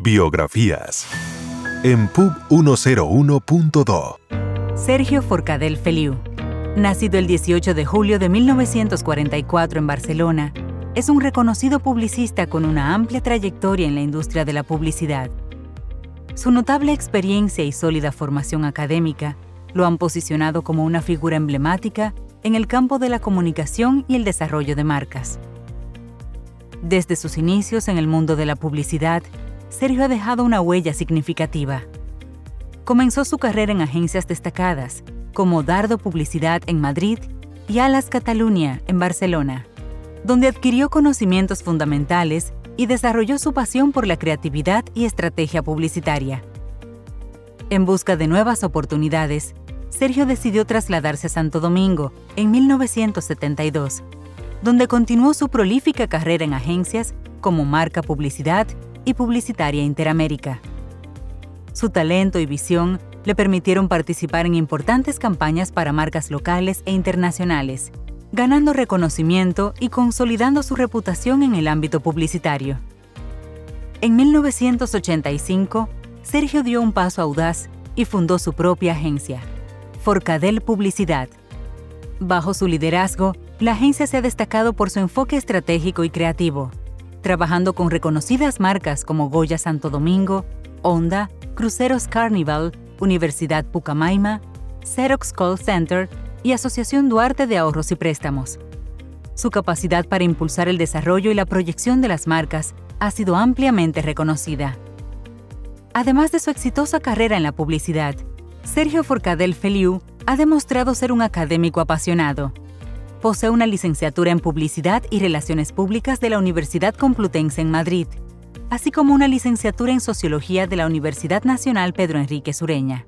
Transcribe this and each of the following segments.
Biografías. En Pub 101.2. Sergio Forcadell Feliu, nacido el 18 de julio de 1944 en Barcelona, es un reconocido publicista con una amplia trayectoria en la industria de la publicidad. Su notable experiencia y sólida formación académica lo han posicionado como una figura emblemática en el campo de la comunicación y el desarrollo de marcas. Desde sus inicios en el mundo de la publicidad, Sergio ha dejado una huella significativa. Comenzó su carrera en agencias destacadas, como Dardo Publicidad en Madrid y Alas Cataluña en Barcelona, donde adquirió conocimientos fundamentales y desarrolló su pasión por la creatividad y estrategia publicitaria. En busca de nuevas oportunidades, Sergio decidió trasladarse a Santo Domingo en 1972, donde continuó su prolífica carrera en agencias como Marca Publicidad y Publicitaria Interamérica. Su talento y visión le permitieron participar en importantes campañas para marcas locales e internacionales, ganando reconocimiento y consolidando su reputación en el ámbito publicitario. En 1985, Sergio dio un paso audaz y fundó su propia agencia, Forcadell Publicidad. Bajo su liderazgo, la agencia se ha destacado por su enfoque estratégico y creativo, trabajando con reconocidas marcas como Goya Santo Domingo, Honda, Cruceros Carnival, Universidad Pucamaima, Xerox Call Center y Asociación Duarte de Ahorros y Préstamos. Su capacidad para impulsar el desarrollo y la proyección de las marcas ha sido ampliamente reconocida. Además de su exitosa carrera en la publicidad, Sergio Forcadell Feliu ha demostrado ser un académico apasionado, Posee una licenciatura en Publicidad y Relaciones Públicas de la Universidad Complutense en Madrid, así como una licenciatura en Sociología de la Universidad Nacional Pedro Enrique Sureña.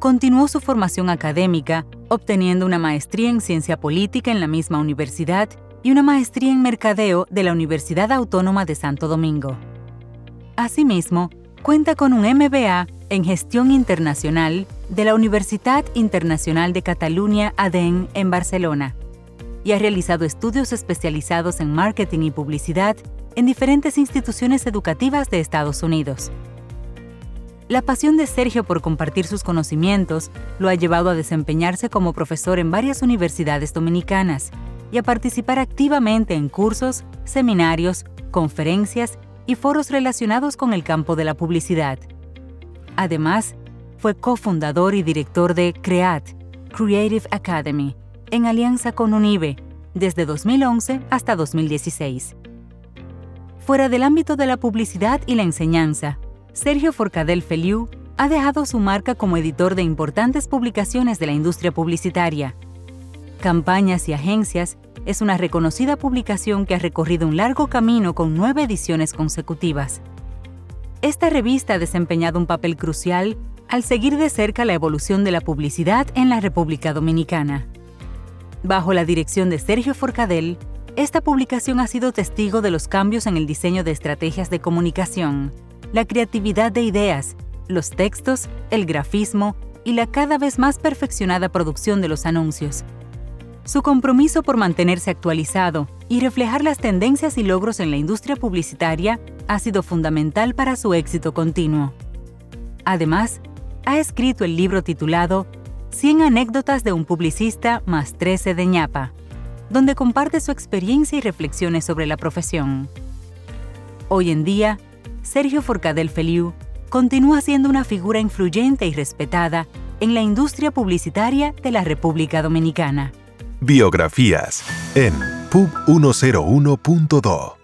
Continuó su formación académica, obteniendo una maestría en Ciencia Política en la misma universidad y una maestría en Mercadeo de la Universidad Autónoma de Santo Domingo. Asimismo, cuenta con un MBA en Gestión Internacional de la Universidad Internacional de Cataluña ADEN en Barcelona y ha realizado estudios especializados en marketing y publicidad en diferentes instituciones educativas de Estados Unidos. La pasión de Sergio por compartir sus conocimientos lo ha llevado a desempeñarse como profesor en varias universidades dominicanas y a participar activamente en cursos, seminarios, conferencias y foros relacionados con el campo de la publicidad. Además, fue cofundador y director de CREAT, Creative Academy, en alianza con UNIBE, desde 2011 hasta 2016. Fuera del ámbito de la publicidad y la enseñanza, Sergio Forcadell Feliu ha dejado su marca como editor de importantes publicaciones de la industria publicitaria. Campañas y Agencias es una reconocida publicación que ha recorrido un largo camino con nueve ediciones consecutivas. Esta revista ha desempeñado un papel crucial al seguir de cerca la evolución de la publicidad en la República Dominicana. Bajo la dirección de Sergio Forcadell, esta publicación ha sido testigo de los cambios en el diseño de estrategias de comunicación, la creatividad de ideas, los textos, el grafismo y la cada vez más perfeccionada producción de los anuncios. Su compromiso por mantenerse actualizado y reflejar las tendencias y logros en la industria publicitaria ha sido fundamental para su éxito continuo. Además, ha escrito el libro titulado 100 anécdotas de un publicista más 13 de ñapa, donde comparte su experiencia y reflexiones sobre la profesión. Hoy en día, Sergio Forcadell Feliu continúa siendo una figura influyente y respetada en la industria publicitaria de la República Dominicana. Biografías en Pub 101.2